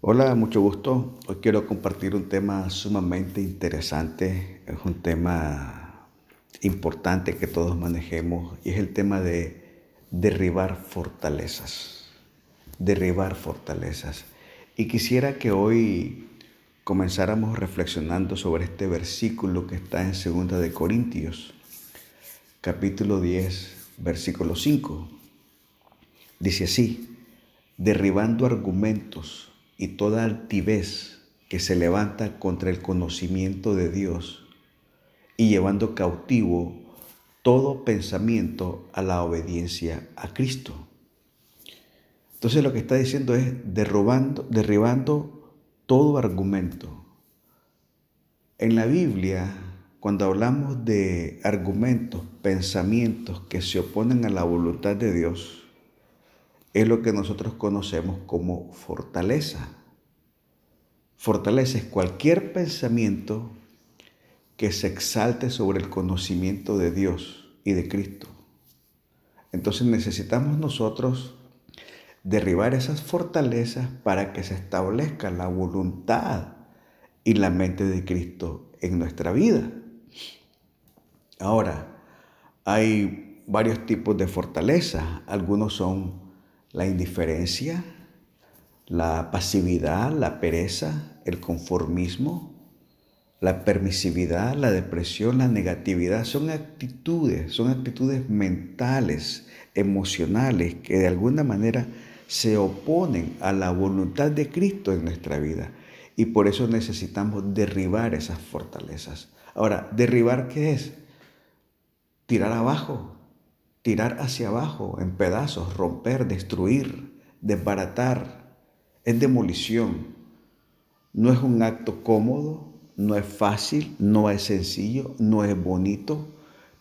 Hola, mucho gusto. Hoy quiero compartir un tema sumamente interesante. Es un tema importante que todos manejemos y es el tema de derribar fortalezas. Derribar fortalezas. Y quisiera que hoy comenzáramos reflexionando sobre este versículo que está en 2 de Corintios, capítulo 10, versículo 5. Dice así: derribando argumentos y toda altivez que se levanta contra el conocimiento de Dios y llevando cautivo todo pensamiento a la obediencia a Cristo. Entonces lo que está diciendo es derribando, derribando todo argumento. En la Biblia, cuando hablamos de argumentos, pensamientos que se oponen a la voluntad de Dios, es lo que nosotros conocemos como fortaleza. Fortaleza es cualquier pensamiento que se exalte sobre el conocimiento de Dios y de Cristo. Entonces necesitamos nosotros derribar esas fortalezas para que se establezca la voluntad y la mente de Cristo en nuestra vida. Ahora, hay varios tipos de fortaleza. Algunos son la indiferencia, la pasividad, la pereza, el conformismo, la permisividad, la depresión, la negatividad, son actitudes, son actitudes mentales, emocionales, que de alguna manera se oponen a la voluntad de Cristo en nuestra vida. Y por eso necesitamos derribar esas fortalezas. Ahora, ¿derribar qué es? Tirar abajo, tirar hacia abajo en pedazos, romper, destruir, desbaratar. Es demolición. No es un acto cómodo, no es fácil, no es sencillo, no es bonito,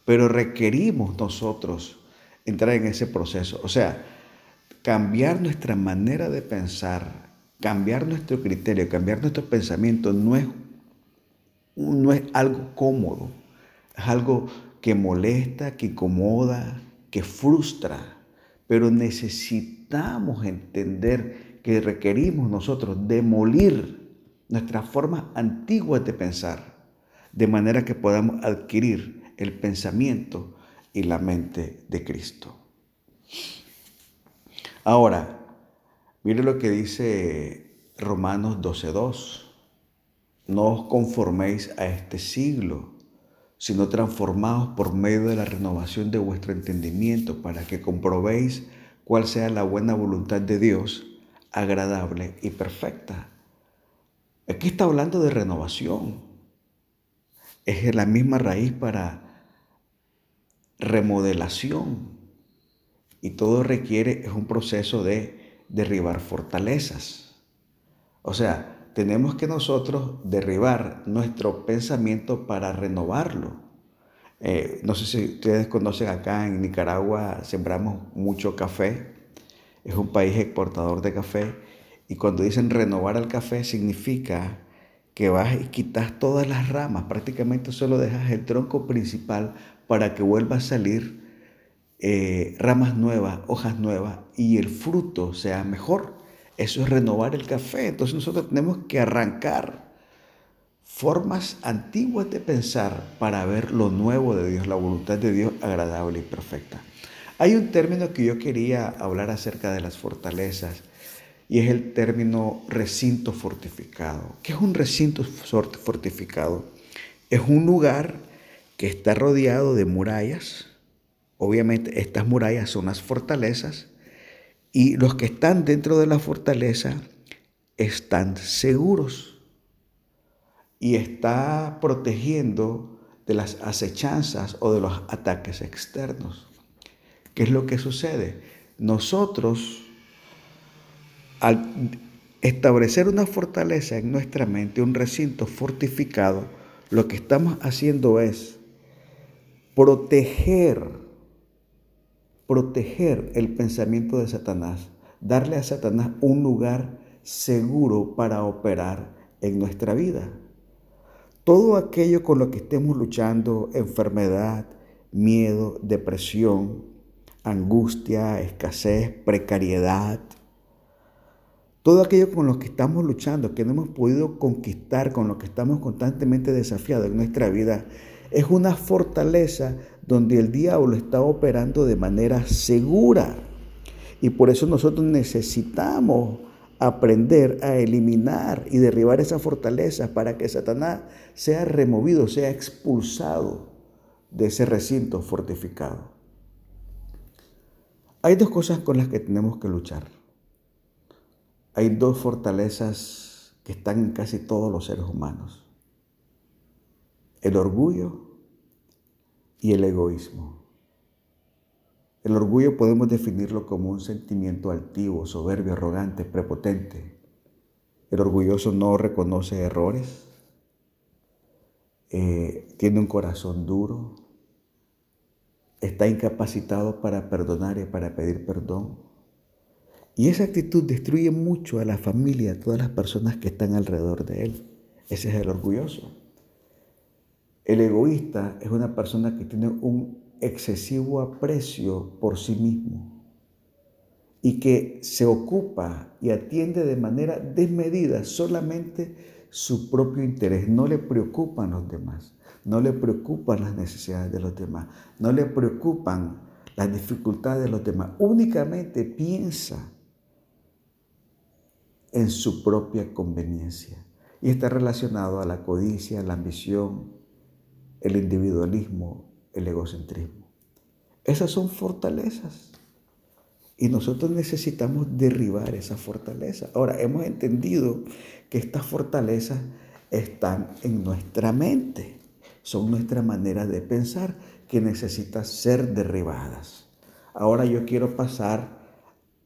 pero requerimos nosotros entrar en ese proceso. O sea, cambiar nuestra manera de pensar, cambiar nuestro criterio, cambiar nuestro pensamiento no es, no es algo cómodo, es algo que molesta, que incomoda, que frustra, pero necesitamos entender que requerimos nosotros demolir nuestras formas antiguas de pensar, de manera que podamos adquirir el pensamiento y la mente de Cristo. Ahora, mire lo que dice Romanos 12.2. No os conforméis a este siglo sino transformados por medio de la renovación de vuestro entendimiento, para que comprobéis cuál sea la buena voluntad de Dios, agradable y perfecta. Aquí está hablando de renovación. Es la misma raíz para remodelación. Y todo requiere, es un proceso de derribar fortalezas. O sea, tenemos que nosotros derribar nuestro pensamiento para renovarlo. Eh, no sé si ustedes conocen acá en Nicaragua, sembramos mucho café. Es un país exportador de café. Y cuando dicen renovar el café significa que vas y quitas todas las ramas, prácticamente solo dejas el tronco principal para que vuelva a salir eh, ramas nuevas, hojas nuevas y el fruto sea mejor. Eso es renovar el café. Entonces nosotros tenemos que arrancar formas antiguas de pensar para ver lo nuevo de Dios, la voluntad de Dios agradable y perfecta. Hay un término que yo quería hablar acerca de las fortalezas y es el término recinto fortificado. ¿Qué es un recinto fortificado? Es un lugar que está rodeado de murallas. Obviamente estas murallas son las fortalezas y los que están dentro de la fortaleza están seguros y está protegiendo de las acechanzas o de los ataques externos. ¿Qué es lo que sucede? Nosotros, al establecer una fortaleza en nuestra mente, un recinto fortificado, lo que estamos haciendo es proteger proteger el pensamiento de Satanás, darle a Satanás un lugar seguro para operar en nuestra vida. Todo aquello con lo que estemos luchando, enfermedad, miedo, depresión, angustia, escasez, precariedad, todo aquello con lo que estamos luchando, que no hemos podido conquistar, con lo que estamos constantemente desafiados en nuestra vida, es una fortaleza donde el diablo está operando de manera segura. Y por eso nosotros necesitamos aprender a eliminar y derribar esa fortaleza para que Satanás sea removido, sea expulsado de ese recinto fortificado. Hay dos cosas con las que tenemos que luchar. Hay dos fortalezas que están en casi todos los seres humanos. El orgullo y el egoísmo. El orgullo podemos definirlo como un sentimiento altivo, soberbio, arrogante, prepotente. El orgulloso no reconoce errores, eh, tiene un corazón duro, está incapacitado para perdonar y para pedir perdón. Y esa actitud destruye mucho a la familia, a todas las personas que están alrededor de él. Ese es el orgulloso. El egoísta es una persona que tiene un excesivo aprecio por sí mismo y que se ocupa y atiende de manera desmedida solamente su propio interés. No le preocupan los demás, no le preocupan las necesidades de los demás, no le preocupan las dificultades de los demás. Únicamente piensa en su propia conveniencia y está relacionado a la codicia, la ambición, el individualismo, el egocentrismo. Esas son fortalezas. Y nosotros necesitamos derribar esa fortaleza. Ahora, hemos entendido que estas fortalezas están en nuestra mente. Son nuestra manera de pensar que necesitan ser derribadas. Ahora yo quiero pasar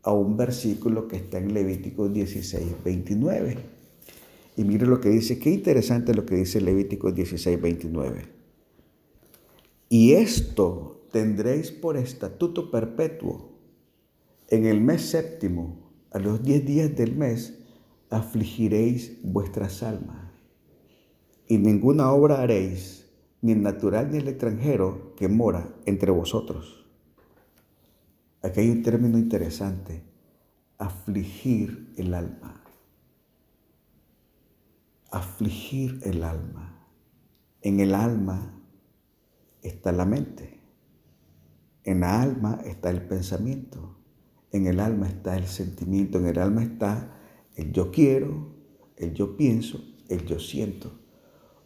a un versículo que está en Levítico 16, 29. Y mire lo que dice, qué interesante lo que dice Levítico 16, 29. Y esto tendréis por estatuto perpetuo. En el mes séptimo, a los diez días del mes, afligiréis vuestras almas. Y ninguna obra haréis, ni el natural ni el extranjero, que mora entre vosotros. Aquí hay un término interesante, afligir el alma. Afligir el alma. En el alma está la mente. En la alma está el pensamiento. En el alma está el sentimiento. En el alma está el yo quiero, el yo pienso, el yo siento.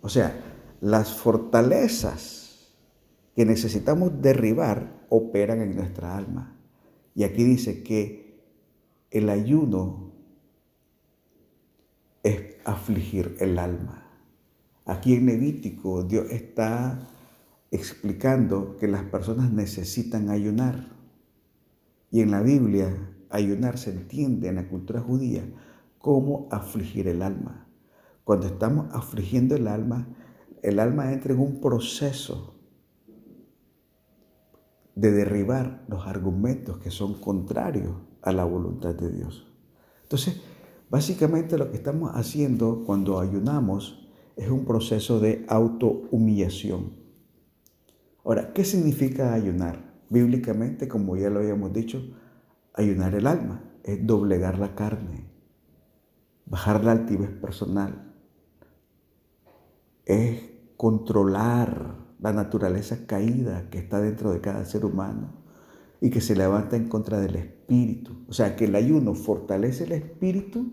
O sea, las fortalezas que necesitamos derribar operan en nuestra alma. Y aquí dice que el ayuno es afligir el alma. Aquí en Levítico Dios está explicando que las personas necesitan ayunar. Y en la Biblia, ayunar se entiende en la cultura judía como afligir el alma. Cuando estamos afligiendo el alma, el alma entra en un proceso de derribar los argumentos que son contrarios a la voluntad de Dios. Entonces, básicamente lo que estamos haciendo cuando ayunamos es un proceso de autohumillación Ahora, ¿qué significa ayunar? Bíblicamente, como ya lo habíamos dicho, ayunar el alma es doblegar la carne, bajar la altivez personal, es controlar la naturaleza caída que está dentro de cada ser humano y que se levanta en contra del espíritu. O sea, que el ayuno fortalece el espíritu,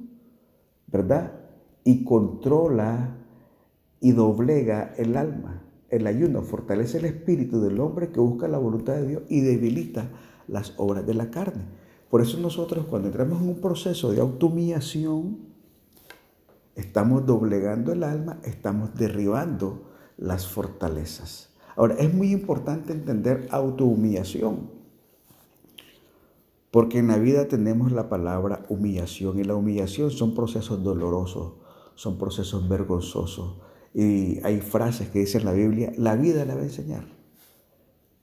¿verdad? Y controla y doblega el alma. El ayuno fortalece el espíritu del hombre que busca la voluntad de Dios y debilita las obras de la carne. Por eso nosotros cuando entramos en un proceso de autohumillación, estamos doblegando el alma, estamos derribando las fortalezas. Ahora, es muy importante entender autohumillación, porque en la vida tenemos la palabra humillación y la humillación son procesos dolorosos, son procesos vergonzosos, y hay frases que dice en la Biblia, la vida la va a enseñar.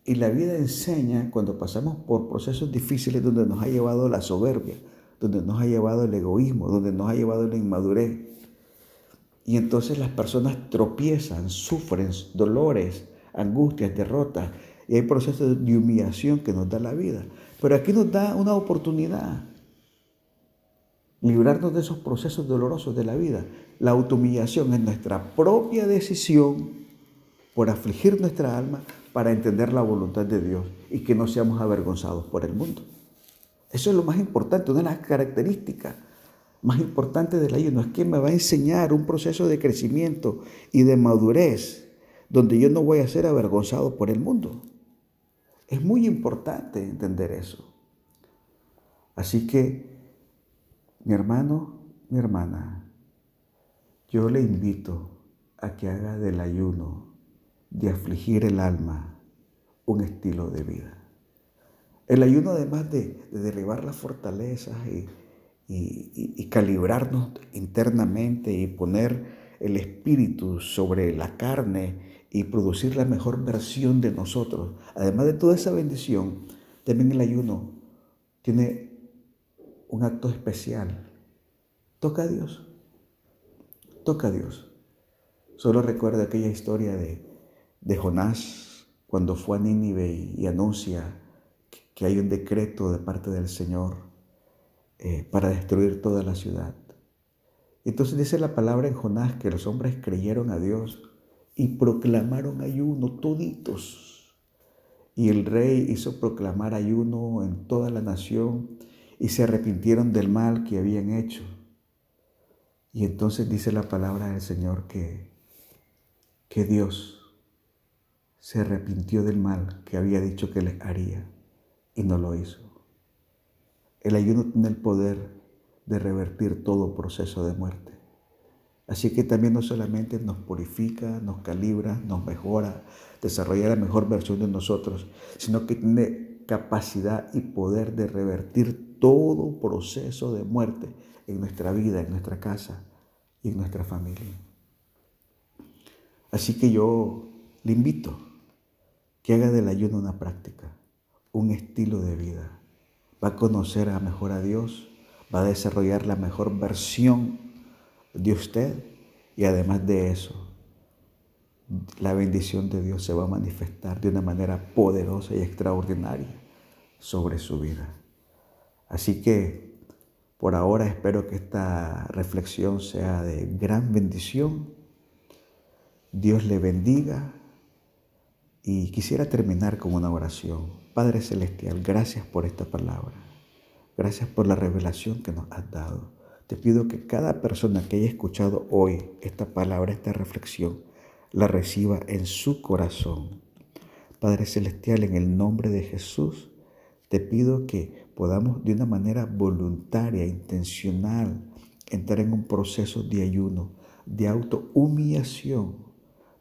Y la vida enseña cuando pasamos por procesos difíciles donde nos ha llevado la soberbia, donde nos ha llevado el egoísmo, donde nos ha llevado la inmadurez. Y entonces las personas tropiezan, sufren dolores, angustias, derrotas. Y hay procesos de humillación que nos da la vida. Pero aquí nos da una oportunidad librarnos de esos procesos dolorosos de la vida. La autohumillación es nuestra propia decisión por afligir nuestra alma para entender la voluntad de Dios y que no seamos avergonzados por el mundo. Eso es lo más importante, una de las características más importantes del ayuno es que me va a enseñar un proceso de crecimiento y de madurez donde yo no voy a ser avergonzado por el mundo. Es muy importante entender eso. Así que, mi hermano, mi hermana, yo le invito a que haga del ayuno, de afligir el alma, un estilo de vida. El ayuno, además de, derribar las fortalezas y, y calibrarnos internamente y poner el espíritu sobre la carne y producir la mejor versión de nosotros, además de toda esa bendición, también el ayuno tiene un acto especial. Toca a Dios. Toca a Dios. Solo recuerda aquella historia de, de Jonás cuando fue a Nínive y, anuncia que hay un decreto de parte del Señor eh, para destruir toda la ciudad. Entonces dice la palabra en Jonás que los hombres creyeron a Dios y proclamaron ayuno toditos. Y el rey hizo proclamar ayuno en toda la nación y se arrepintieron del mal que habían hecho. Y entonces dice la palabra del Señor que, que Dios se arrepintió del mal que había dicho que les haría y no lo hizo. El ayuno tiene el poder de revertir todo proceso de muerte. Así que también no solamente nos purifica, nos calibra, nos mejora, desarrolla la mejor versión de nosotros, sino que tiene capacidad y poder de revertir todo proceso de muerte en nuestra vida, en nuestra casa y en nuestra familia. Así que yo le invito que haga del ayuno una práctica, un estilo de vida. Va a conocer a mejor a Dios, va a desarrollar la mejor versión de usted y además de eso, la bendición de Dios se va a manifestar de una manera poderosa y extraordinaria sobre su vida. Así que por ahora espero que esta reflexión sea de gran bendición. Dios le bendiga y quisiera terminar con una oración. Padre Celestial, gracias por esta palabra. Gracias por la revelación que nos has dado. Te pido que cada persona que haya escuchado hoy esta palabra, esta reflexión, la reciba en su corazón. Padre Celestial, en el nombre de Jesús, te pido que podamos de una manera voluntaria, intencional, entrar en un proceso de ayuno, de autohumillación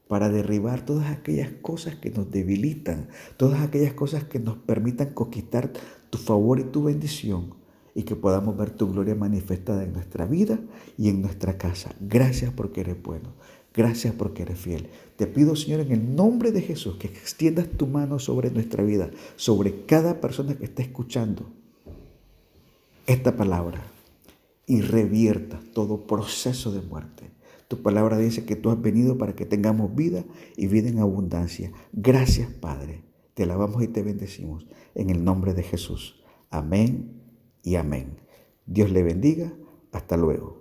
para derribar todas aquellas cosas que nos debilitan, todas aquellas cosas que nos permitan conquistar tu favor y tu bendición y que podamos ver tu gloria manifestada en nuestra vida y en nuestra casa. Gracias porque eres bueno. Gracias porque eres fiel. Te pido, Señor, en el nombre de Jesús, que extiendas tu mano sobre nuestra vida, sobre cada persona que está escuchando esta palabra y revierta todo proceso de muerte tu palabra dice que tú has venido para que tengamos vida y vida en abundancia. Gracias, Padre. Te alabamos y te bendecimos en el nombre de Jesús. Amén y amén. Dios le bendiga. Hasta luego.